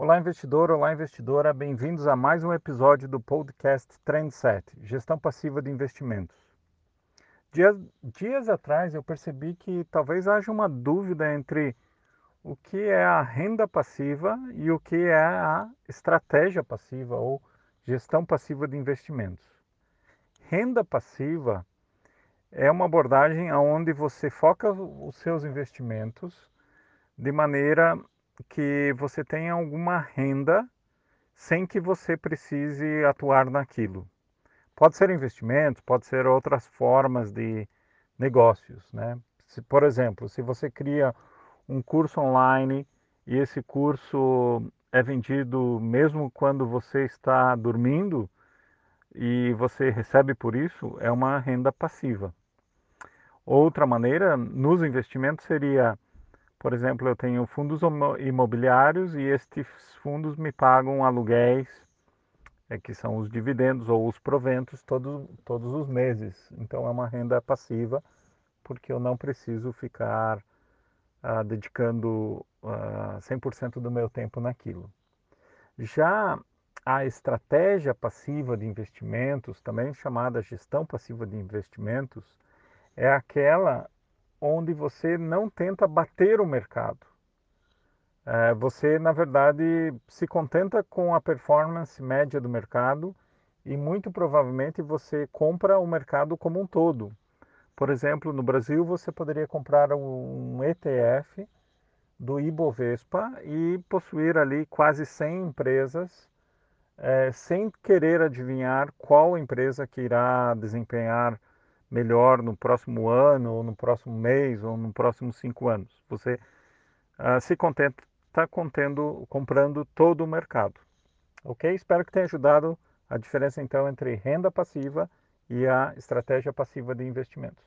Olá, investidor, olá, investidora, bem-vindos a mais um episódio do podcast Trendset, Gestão Passiva de Investimentos. Dias, dias atrás eu percebi que talvez haja uma dúvida entre o que é a renda passiva e o que é a estratégia passiva ou gestão passiva de investimentos. Renda passiva é uma abordagem onde você foca os seus investimentos de maneira que você tenha alguma renda sem que você precise atuar naquilo. Pode ser investimentos, pode ser outras formas de negócios, né? Se, por exemplo, se você cria um curso online e esse curso é vendido mesmo quando você está dormindo e você recebe por isso, é uma renda passiva. Outra maneira nos investimentos seria por exemplo, eu tenho fundos imobiliários e estes fundos me pagam aluguéis, é, que são os dividendos ou os proventos todos, todos os meses. Então é uma renda passiva, porque eu não preciso ficar ah, dedicando ah, 100% do meu tempo naquilo. Já a estratégia passiva de investimentos, também chamada gestão passiva de investimentos, é aquela onde você não tenta bater o mercado. É, você, na verdade, se contenta com a performance média do mercado e muito provavelmente você compra o mercado como um todo. Por exemplo, no Brasil você poderia comprar um ETF do Ibovespa e possuir ali quase 100 empresas, é, sem querer adivinhar qual empresa que irá desempenhar melhor no próximo ano, ou no próximo mês, ou no próximo cinco anos. Você uh, se contenta está contendo, comprando todo o mercado. Ok? Espero que tenha ajudado a diferença então entre renda passiva e a estratégia passiva de investimentos.